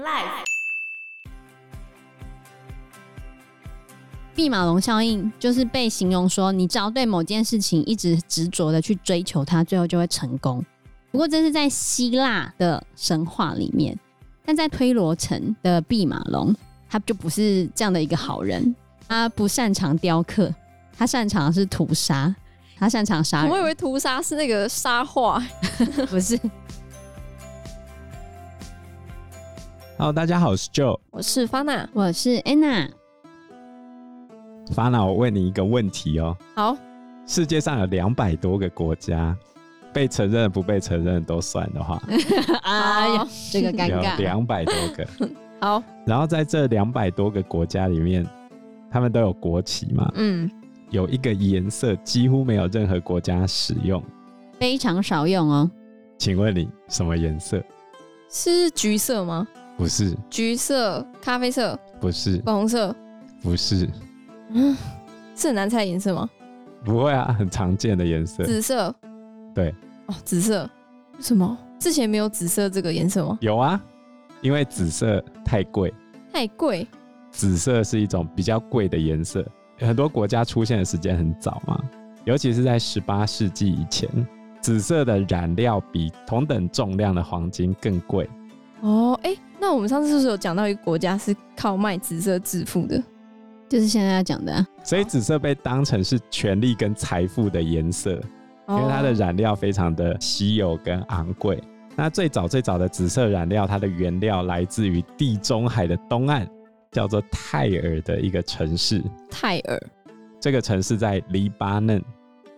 Life。毕马龙效应就是被形容说，你只要对某件事情一直执着的去追求它，最后就会成功。不过这是在希腊的神话里面，但在推罗城的毕马龙，他就不是这样的一个好人。他不擅长雕刻，他擅长的是屠杀，他擅长杀人。我以为屠杀是那个沙画，不是。Hello，大家好，我是 Joe，我是 Fana，我是 Anna。Fana，我问你一个问题哦。好，世界上有两百多个国家，被承认不被承认都算的话，哎呀，这个尴尬。两百多个。好。然后在这两百多个国家里面，他们都有国旗嘛？嗯。有一个颜色几乎没有任何国家使用，非常少用哦。请问你什么颜色？是橘色吗？不是。橘色、咖啡色？不是。粉红色？不是。嗯，是很难猜的颜色吗？不会啊，很常见的颜色。紫色。对。哦，紫色。为什么？之前没有紫色这个颜色吗？有啊，因为紫色太贵。太贵。紫色是一种比较贵的颜色，很多国家出现的时间很早嘛，尤其是在十八世纪以前，紫色的染料比同等重量的黄金更贵。哦，哎、欸，那我们上次是不是有讲到一个国家是靠卖紫色致富的？就是现在要讲的，啊所以紫色被当成是权力跟财富的颜色，因为它的染料非常的稀有跟昂贵。那最早最早的紫色染料，它的原料来自于地中海的东岸，叫做泰尔的一个城市。泰尔，这个城市在黎巴嫩，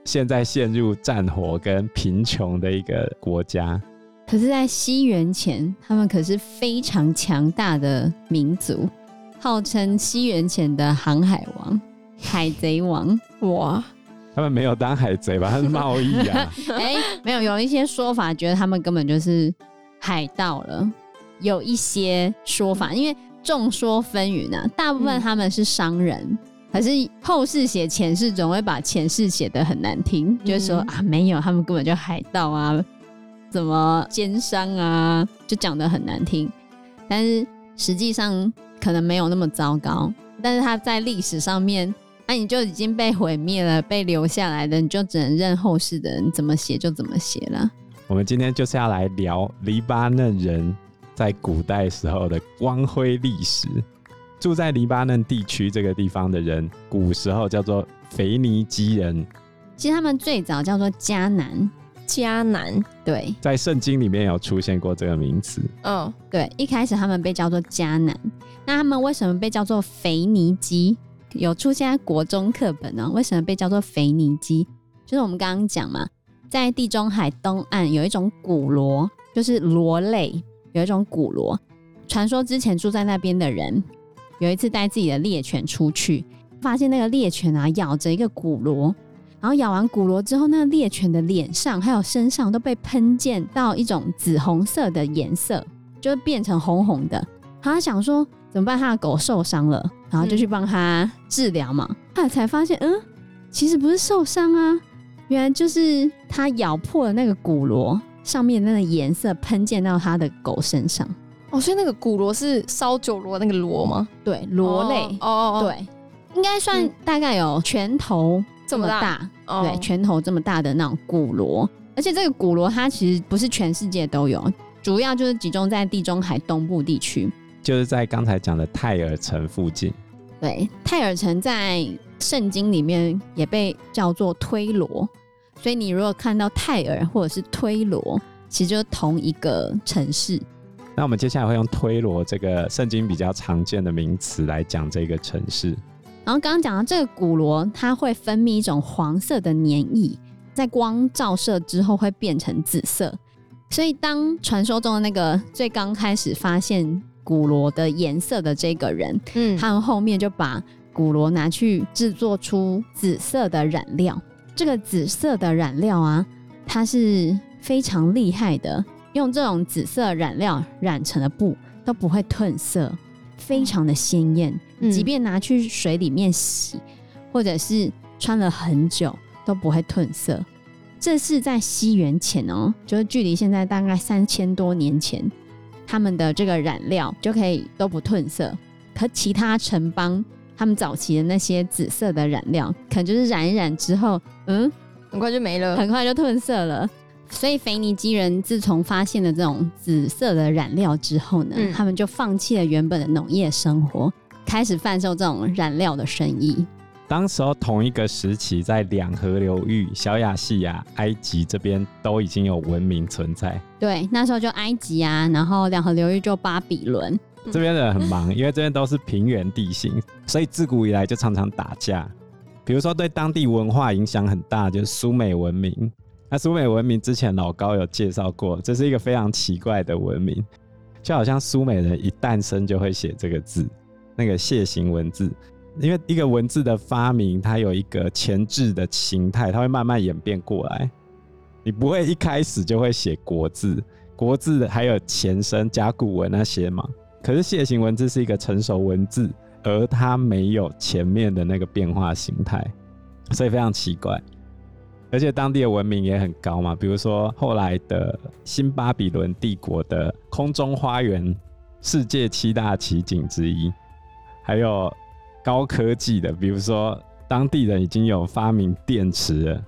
现在陷入战火跟贫穷的一个国家。可是，在西元前，他们可是非常强大的民族。号称西元前的航海王、海贼王，哇！他们没有当海贼吧？他是贸易啊。哎、欸，没有，有一些说法觉得他们根本就是海盗了。有一些说法，因为众说纷纭啊。大部分他们是商人，嗯、可是后世写前世总会把前世写的很难听，嗯、就是说啊，没有，他们根本就海盗啊，怎么奸商啊，就讲的很难听。但是实际上。可能没有那么糟糕，但是他在历史上面，那、啊、你就已经被毁灭了，被留下来的，你就只能任后世的人怎么写就怎么写了。我们今天就是要来聊黎巴嫩人在古代时候的光辉历史。住在黎巴嫩地区这个地方的人，古时候叫做腓尼基人。其实他们最早叫做迦南。迦南，对，在圣经里面有出现过这个名词。嗯，对，一开始他们被叫做迦南，那他们为什么被叫做腓尼基？有出现在国中课本呢？为什么被叫做腓尼基？就是我们刚刚讲嘛，在地中海东岸有一种古螺，就是螺类，有一种古螺。传说之前住在那边的人，有一次带自己的猎犬出去，发现那个猎犬啊咬着一个古螺。然后咬完骨螺之后，那个猎犬的脸上还有身上都被喷溅到一种紫红色的颜色，就变成红红的。他想说怎么办？他的狗受伤了，然后就去帮他治疗嘛。后来才发现，嗯，其实不是受伤啊，原来就是他咬破了那个骨螺上面那个颜色喷溅到他的狗身上。哦，所以那个骨螺是烧酒螺那个螺吗？对，螺类。哦哦哦，对，应该算大概有拳头。这么大，哦、对，拳头这么大的那种古螺，而且这个古螺它其实不是全世界都有，主要就是集中在地中海东部地区，就是在刚才讲的泰尔城附近。对，泰尔城在圣经里面也被叫做推罗，所以你如果看到泰尔或者是推罗，其实就是同一个城市。那我们接下来会用推罗这个圣经比较常见的名词来讲这个城市。然后刚刚讲到这个古螺，它会分泌一种黄色的粘液，在光照射之后会变成紫色。所以当传说中的那个最刚开始发现古螺的颜色的这个人，嗯，他们后面就把古螺拿去制作出紫色的染料。这个紫色的染料啊，它是非常厉害的，用这种紫色染料染成的布都不会褪色。非常的鲜艳，即便拿去水里面洗，嗯、或者是穿了很久都不会褪色。这是在西元前哦，就是距离现在大概三千多年前，他们的这个染料就可以都不褪色。可其他城邦，他们早期的那些紫色的染料，可能就是染一染之后，嗯，很快就没了，很快就褪色了。所以腓尼基人自从发现了这种紫色的染料之后呢，嗯、他们就放弃了原本的农业生活，开始贩售这种染料的生意。当时候同一个时期，在两河流域、小亚细亚、埃及这边都已经有文明存在。对，那时候就埃及啊，然后两河流域就巴比伦。这边的人很忙，因为这边都是平原地形，所以自古以来就常常打架。比如说，对当地文化影响很大，就是苏美文明。那苏美文明之前老高有介绍过，这是一个非常奇怪的文明，就好像苏美人一诞生就会写这个字，那个楔形文字。因为一个文字的发明，它有一个前置的形态，它会慢慢演变过来。你不会一开始就会写国字，国字还有前身甲骨文那些嘛。可是楔形文字是一个成熟文字，而它没有前面的那个变化形态，所以非常奇怪。而且当地的文明也很高嘛，比如说后来的新巴比伦帝国的空中花园，世界七大奇景之一，还有高科技的，比如说当地人已经有发明电池了。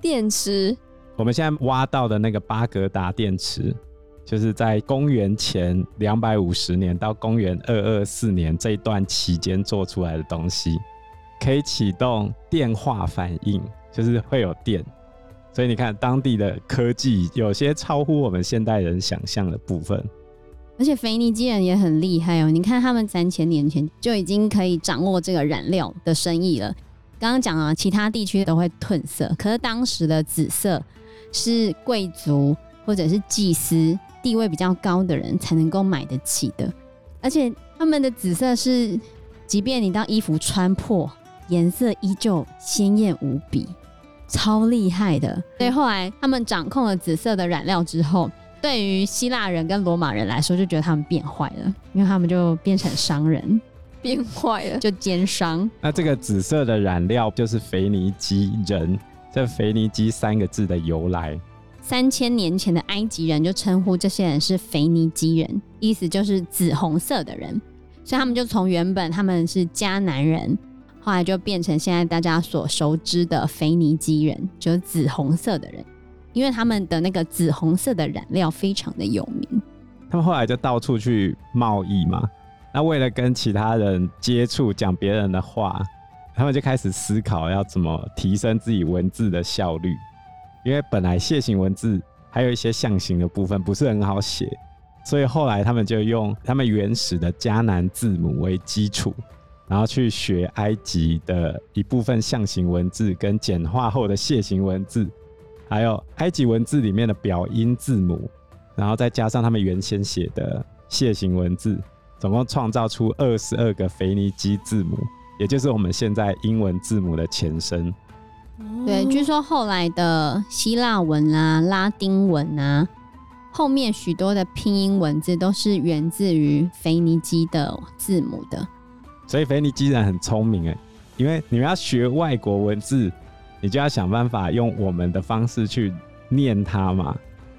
电池，我们现在挖到的那个巴格达电池，就是在公元前两百五十年到公元二二四年这一段期间做出来的东西，可以启动电话反应。就是会有电，所以你看当地的科技有些超乎我们现代人想象的部分。而且腓尼基人也很厉害哦，你看他们三千年前就已经可以掌握这个染料的生意了。刚刚讲啊，其他地区都会褪色，可是当时的紫色是贵族或者是祭司地位比较高的人才能够买得起的，而且他们的紫色是，即便你当衣服穿破，颜色依旧鲜艳无比。超厉害的，所以后来他们掌控了紫色的染料之后，对于希腊人跟罗马人来说，就觉得他们变坏了，因为他们就变成商人，变坏了，就奸商。那这个紫色的染料就是腓尼基人，这腓尼基三个字的由来。三千年前的埃及人就称呼这些人是腓尼基人，意思就是紫红色的人，所以他们就从原本他们是迦南人。后来就变成现在大家所熟知的腓尼基人，就是紫红色的人，因为他们的那个紫红色的染料非常的有名。他们后来就到处去贸易嘛，那为了跟其他人接触，讲别人的话，他们就开始思考要怎么提升自己文字的效率。因为本来楔形文字还有一些象形的部分不是很好写，所以后来他们就用他们原始的迦南字母为基础。然后去学埃及的一部分象形文字，跟简化后的楔形文字，还有埃及文字里面的表音字母，然后再加上他们原先写的楔形文字，总共创造出二十二个腓尼基字母，也就是我们现在英文字母的前身。对，据说后来的希腊文啊、拉丁文啊，后面许多的拼音文字都是源自于腓尼基的字母的。所以腓尼基人很聪明哎，因为你们要学外国文字，你就要想办法用我们的方式去念它嘛。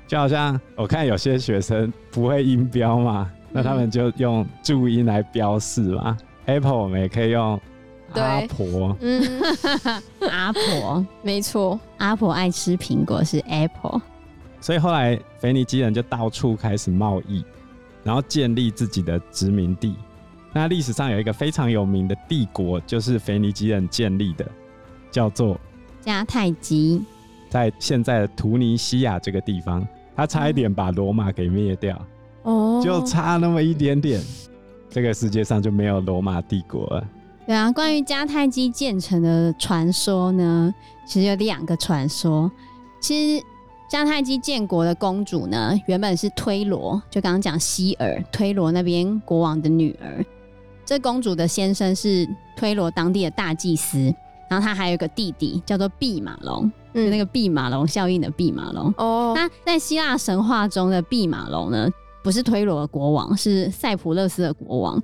就好像我看有些学生不会音标嘛，那他们就用注音来标示嘛。嗯、Apple 我们也可以用阿婆，嗯，阿婆，没错，阿婆爱吃苹果是 Apple。所以后来腓尼基人就到处开始贸易，然后建立自己的殖民地。那历史上有一个非常有名的帝国，就是腓尼基人建立的，叫做迦太基，在现在的突尼西亚这个地方，他差一点把罗马给灭掉，哦，就差那么一点点，这个世界上就没有罗马帝国了。对啊，关于迦太基建成的传说呢，其实有两个传说。其实迦太基建国的公主呢，原本是推罗，就刚刚讲希尔，推罗那边国王的女儿。这公主的先生是推罗当地的大祭司，然后他还有一个弟弟叫做毕马龙，嗯，就那个毕马龙效应的毕马龙。哦，那在希腊神话中的毕马龙呢，不是推罗的国王，是塞浦路斯的国王。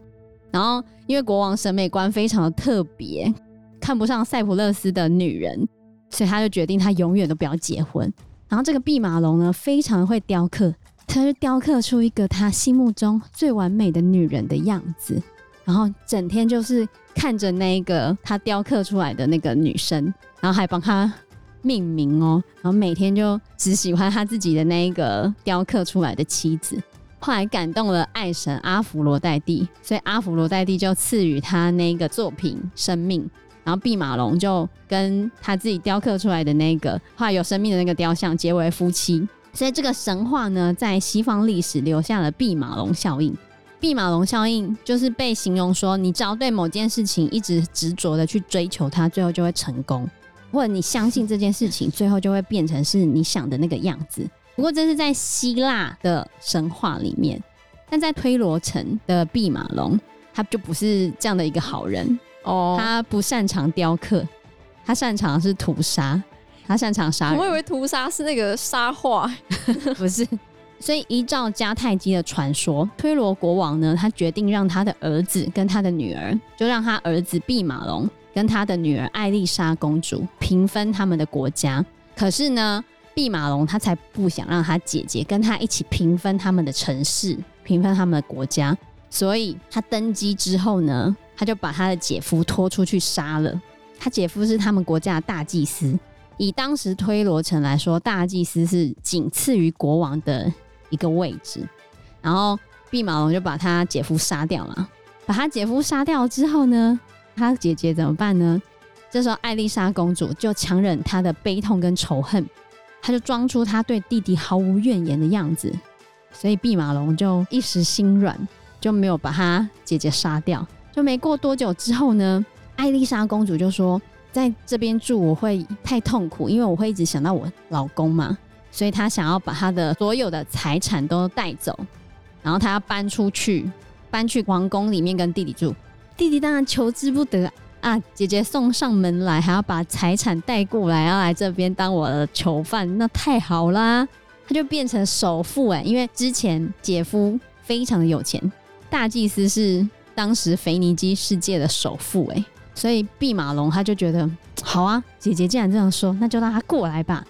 然后因为国王审美观非常的特别，看不上塞浦路斯的女人，所以他就决定他永远都不要结婚。然后这个毕马龙呢，非常会雕刻，他就雕刻出一个他心目中最完美的女人的样子，然后整天就是看着那个他雕刻出来的那个女生，然后还帮他命名哦，然后每天就只喜欢他自己的那一个雕刻出来的妻子。后来感动了爱神阿芙罗代蒂，所以阿芙罗代蒂就赐予他那个作品生命，然后毕马龙就跟他自己雕刻出来的那个后来有生命的那个雕像结为夫妻。所以这个神话呢，在西方历史留下了毕马龙效应。毕马龙效应就是被形容说，你只要对某件事情一直执着的去追求它，最后就会成功，或者你相信这件事情，最后就会变成是你想的那个样子。不过这是在希腊的神话里面，但在推罗城的毕马龙，他就不是这样的一个好人哦。他不擅长雕刻，他擅长的是屠杀，他擅长杀人。我以为屠杀是那个杀画，不是。所以依照迦太基的传说，推罗国王呢，他决定让他的儿子跟他的女儿，就让他儿子毕马龙跟他的女儿艾丽莎公主平分他们的国家。可是呢，毕马龙他才不想让他姐姐跟他一起平分他们的城市，平分他们的国家，所以他登基之后呢，他就把他的姐夫拖出去杀了。他姐夫是他们国家的大祭司，以当时推罗城来说，大祭司是仅次于国王的一个位置。然后毕马龙就把他姐夫杀掉了。把他姐夫杀掉之后呢，他姐姐怎么办呢？这时候艾丽莎公主就强忍她的悲痛跟仇恨。她就装出她对弟弟毫无怨言的样子，所以毕马龙就一时心软，就没有把他姐姐杀掉。就没过多久之后呢，艾丽莎公主就说：“在这边住我会太痛苦，因为我会一直想到我老公嘛，所以他想要把他的所有的财产都带走，然后他要搬出去，搬去皇宫里面跟弟弟住。弟弟当然求之不得。”啊！姐姐送上门来，还要把财产带过来，要来这边当我的囚犯，那太好啦！他就变成首富哎，因为之前姐夫非常的有钱，大祭司是当时腓尼基世界的首富哎，所以毕马龙他就觉得好啊，姐姐既然这样说，那就让他过来吧。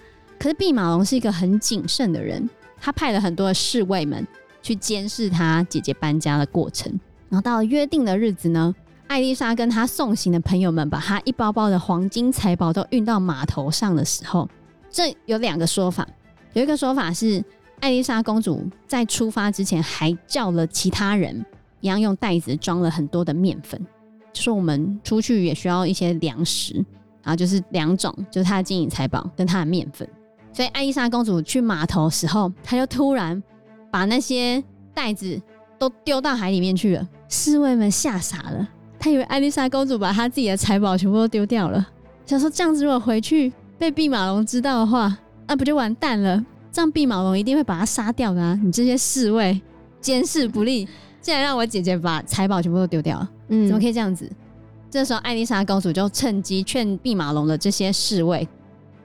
可是毕马龙是一个很谨慎的人，他派了很多的侍卫们去监视他姐姐搬家的过程，然后到了约定的日子呢。艾丽莎跟她送行的朋友们把她一包包的黄金财宝都运到码头上的时候，这有两个说法。有一个说法是，艾丽莎公主在出发之前还叫了其他人，一样用袋子装了很多的面粉，就说我们出去也需要一些粮食，然后就是两种，就是她的金银财宝跟她的面粉。所以艾丽莎公主去码头的时候，她就突然把那些袋子都丢到海里面去了，侍卫们吓傻了。她以为艾丽莎公主把她自己的财宝全部都丢掉了，想说这样子如果回去被弼马龙知道的话，那不就完蛋了？这样毕马龙一定会把他杀掉的啊！你这些侍卫监视不力，竟然让我姐姐把财宝全部都丢掉了，嗯，怎么可以这样子？这时候艾丽莎公主就趁机劝弼马龙的这些侍卫，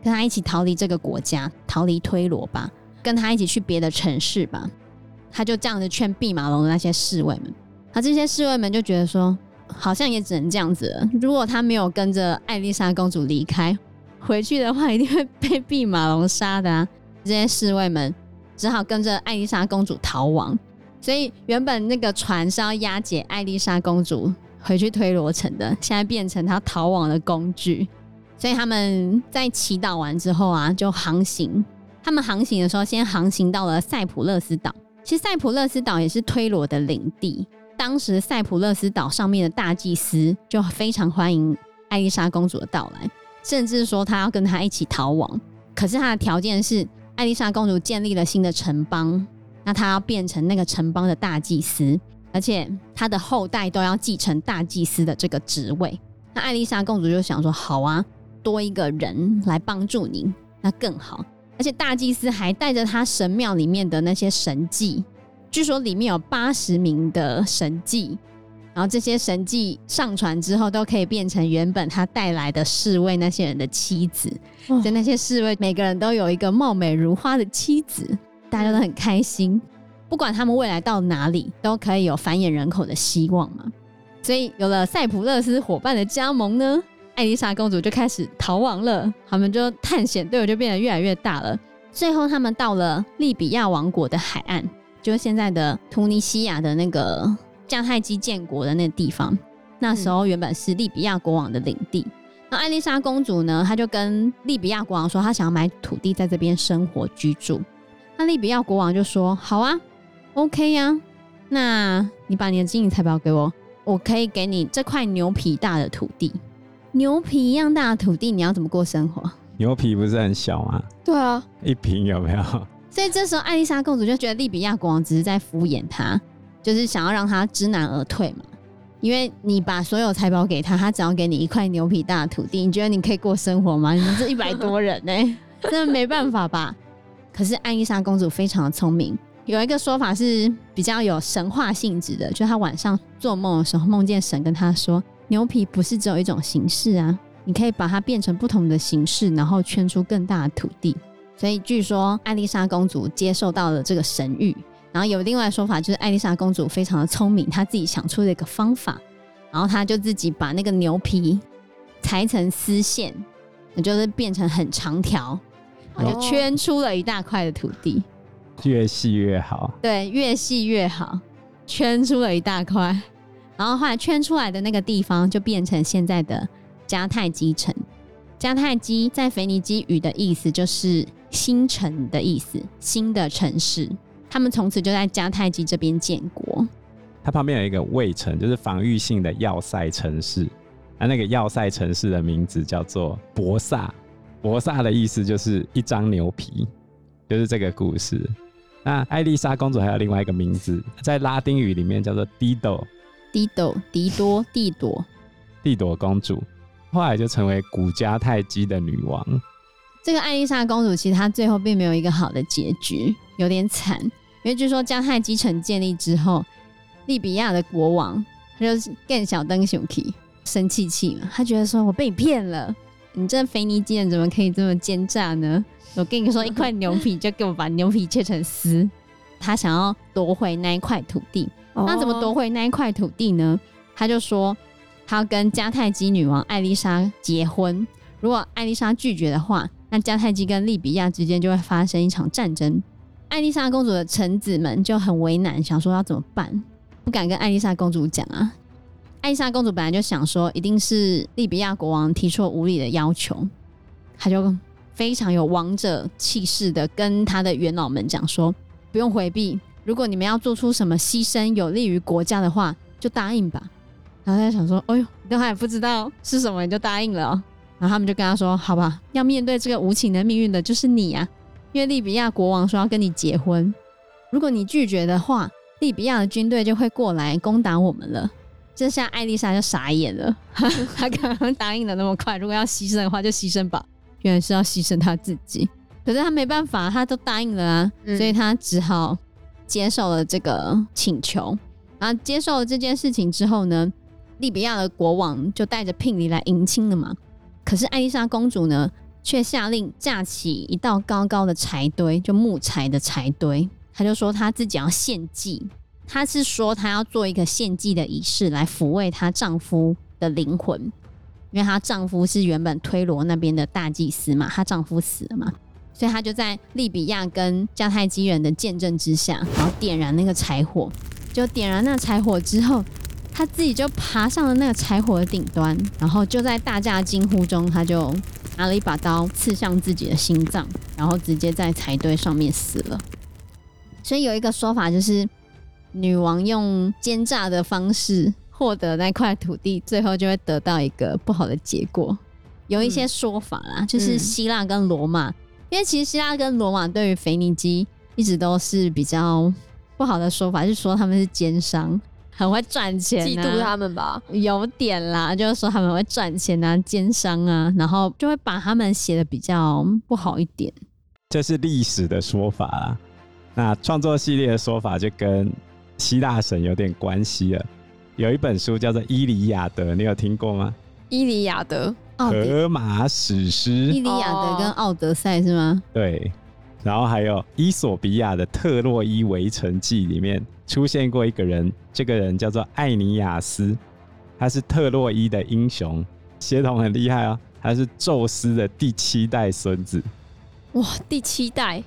跟他一起逃离这个国家，逃离推罗吧，跟他一起去别的城市吧。他就这样子劝毕马龙的那些侍卫们，他这些侍卫们就觉得说。好像也只能这样子了。如果他没有跟着艾丽莎公主离开，回去的话一定会被毕马龙杀的啊！这些侍卫们只好跟着艾丽莎公主逃亡。所以原本那个船是要押解艾丽莎公主回去推罗城的，现在变成他逃亡的工具。所以他们在祈祷完之后啊，就航行。他们航行的时候，先航行到了塞浦勒斯岛。其实塞浦勒斯岛也是推罗的领地。当时塞浦勒斯岛上面的大祭司就非常欢迎艾丽莎公主的到来，甚至说他要跟她一起逃亡。可是他的条件是，艾丽莎公主建立了新的城邦，那她要变成那个城邦的大祭司，而且她的后代都要继承大祭司的这个职位。那艾丽莎公主就想说：好啊，多一个人来帮助你，那更好。而且大祭司还带着他神庙里面的那些神迹。据说里面有八十名的神迹，然后这些神迹上传之后，都可以变成原本他带来的侍卫那些人的妻子。所以那些侍卫每个人都有一个貌美如花的妻子，大家都很开心。不管他们未来到哪里，都可以有繁衍人口的希望嘛。所以有了塞浦勒斯伙伴的加盟呢，艾丽莎公主就开始逃亡了。他们就探险队伍就变得越来越大了。最后他们到了利比亚王国的海岸，就是现在的突尼西亚的那个迦太基建国的那个地方。那时候原本是利比亚国王的领地。那艾丽莎公主呢，她就跟利比亚国王说，她想要买土地在这边生活居住。那利比亚国王就说：“好啊，OK 呀、啊，那你把你的金银财宝给我，我可以给你这块牛皮大的土地。牛皮一样大的土地，你要怎么过生活？牛皮不是很小吗？对啊，一瓶有没有？所以这时候艾丽莎公主就觉得利比亚国王只是在敷衍她，就是想要让她知难而退嘛。因为你把所有财宝给他，他只要给你一块牛皮大的土地，你觉得你可以过生活吗？你们这一百多人呢、欸，真的没办法吧？可是艾丽莎公主非常的聪明，有一个说法是比较有神话性质的，就是她晚上做梦的时候，梦见神跟她说，牛皮不是只有一种形式啊，你可以把它变成不同的形式，然后圈出更大的土地。所以据说艾丽莎公主接受到了这个神谕。然后有另外的说法，就是艾丽莎公主非常的聪明，她自己想出了一个方法，然后她就自己把那个牛皮裁成丝线，也就是变成很长条，然后就圈出了一大块的土地，越细越好。对，越细越好，圈出了一大块，然后后来圈出来的那个地方就变成现在的迦太基城。迦太基在腓尼基语的意思就是新城的意思，新的城市。他们从此就在迦太基这边建国。它旁边有一个卫城，就是防御性的要塞城市。那那个要塞城市的名字叫做博萨。博萨的意思就是一张牛皮，就是这个故事。那艾丽莎公主还有另外一个名字，在拉丁语里面叫做 Dido 朵。蒂朵，迪多，蒂朵，蒂朵公主，后来就成为古迦太基的女王。这个艾丽莎公主其实她最后并没有一个好的结局，有点惨。因为据说迦太基城建立之后，利比亚的国王他就是更小登熊气生气气嘛，他觉得说我被你骗了，你这腓尼基人怎么可以这么奸诈呢？我跟你说一块牛皮就给我把牛皮切成丝，他想要夺回那一块土地。那怎么夺回那一块土地呢？他就说他要跟迦太基女王艾丽莎结婚，如果艾丽莎拒绝的话，那迦太基跟利比亚之间就会发生一场战争。艾丽莎公主的臣子们就很为难，想说要怎么办，不敢跟艾丽莎公主讲啊。艾丽莎公主本来就想说，一定是利比亚国王提出了无理的要求，她就非常有王者气势的跟她的元老们讲说，不用回避，如果你们要做出什么牺牲有利于国家的话，就答应吧。然后他就想说，哎呦，你都还不知道是什么，你就答应了喔。然后他们就跟他说，好吧，要面对这个无情的命运的就是你啊。因为利比亚国王说要跟你结婚，如果你拒绝的话，利比亚的军队就会过来攻打我们了。这下艾丽莎就傻眼了，她刚刚答应的那么快，如果要牺牲的话就牺牲吧。原来是要牺牲她自己，可是她没办法，她都答应了啊，所以她只好接受了这个请求。然后接受了这件事情之后呢，利比亚的国王就带着聘礼来迎亲了嘛。可是艾丽莎公主呢？却下令架起一道高高的柴堆，就木材的柴堆。她就说她自己要献祭，她是说她要做一个献祭的仪式来抚慰她丈夫的灵魂，因为她丈夫是原本推罗那边的大祭司嘛，她丈夫死了嘛，所以他就在利比亚跟迦太基人的见证之下，然后点燃那个柴火，就点燃那个柴火之后，他自己就爬上了那个柴火的顶端，然后就在大家惊呼中，他就。拿了一把刀刺向自己的心脏，然后直接在柴堆上面死了。所以有一个说法就是，女王用奸诈的方式获得那块土地，最后就会得到一个不好的结果。有一些说法啦，嗯、就是希腊跟罗马，嗯、因为其实希腊跟罗马对于腓尼基一直都是比较不好的说法，就是说他们是奸商。很会赚钱、啊，嫉妒他们吧？有点啦，就是说他们会赚钱啊，奸商啊，然后就会把他们写的比较不好一点。这是历史的说法啦。那创作系列的说法就跟希腊神有点关系了。有一本书叫做《伊利亚德》，你有听过吗？伊利亚德，荷马史诗。伊利亚德跟奥德赛是吗？对。然后还有《伊索比亚的特洛伊围城记》里面出现过一个人，这个人叫做艾尼亚斯，他是特洛伊的英雄，血统很厉害哦，他是宙斯的第七代孙子。哇，第七代。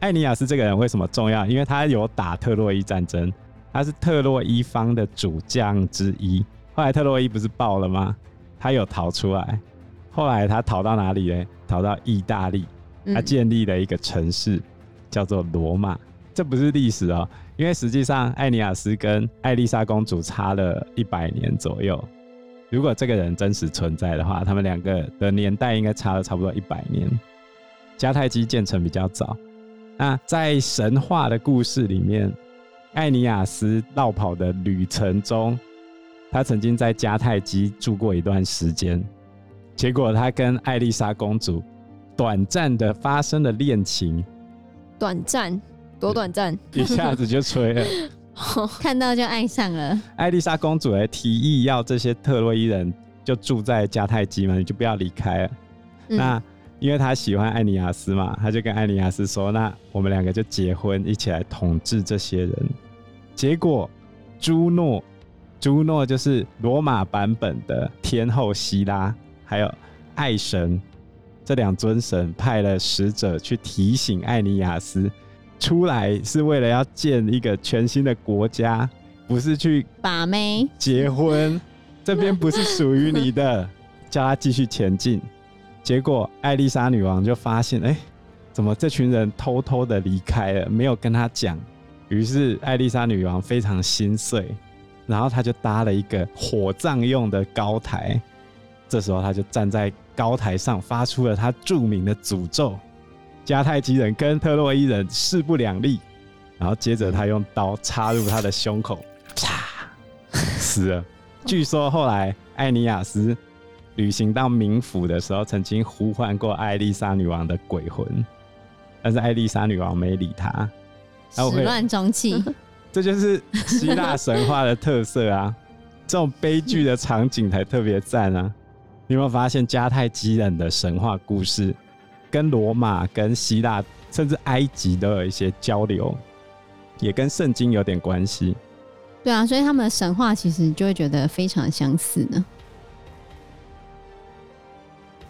艾尼亚斯这个人为什么重要？因为他有打特洛伊战争，他是特洛伊方的主将之一。后来特洛伊不是爆了吗？他有逃出来。后来他逃到哪里呢？逃到意大利，他建立了一个城市，嗯、叫做罗马。这不是历史哦，因为实际上艾尼亚斯跟艾丽莎公主差了一百年左右。如果这个人真实存在的话，他们两个的年代应该差了差不多一百年。迦太基建成比较早。那在神话的故事里面，艾尼亚斯绕跑的旅程中，他曾经在迦太基住过一段时间，结果他跟艾丽莎公主短暂的发生了恋情。短暂，多短暂？一下子就吹了，看到就爱上了。艾丽莎公主还提议要这些特洛伊人就住在迦太基嘛，你就不要离开了。嗯、那。因为他喜欢艾尼亚斯嘛，他就跟艾尼亚斯说：“那我们两个就结婚，一起来统治这些人。”结果，朱诺，朱诺就是罗马版本的天后希拉，还有爱神这两尊神派了使者去提醒艾尼亚斯，出来是为了要建一个全新的国家，不是去把妹结婚，这边不是属于你的，叫他继续前进。结果，艾丽莎女王就发现，哎、欸，怎么这群人偷偷的离开了，没有跟他讲。于是，艾丽莎女王非常心碎，然后他就搭了一个火葬用的高台。这时候，他就站在高台上，发出了他著名的诅咒：迦太基人跟特洛伊人势不两立。然后，接着他用刀插入他的胸口，啪，死了。据说后来，艾尼亚斯。旅行到冥府的时候，曾经呼唤过艾丽莎女王的鬼魂，但是艾丽莎女王没理他。始乱终弃，这就是希腊神话的特色啊！这种悲剧的场景才特别赞啊！你有没有发现迦太基人的神话故事跟罗马、跟希腊，甚至埃及都有一些交流，也跟圣经有点关系。对啊，所以他们的神话其实就会觉得非常相似呢。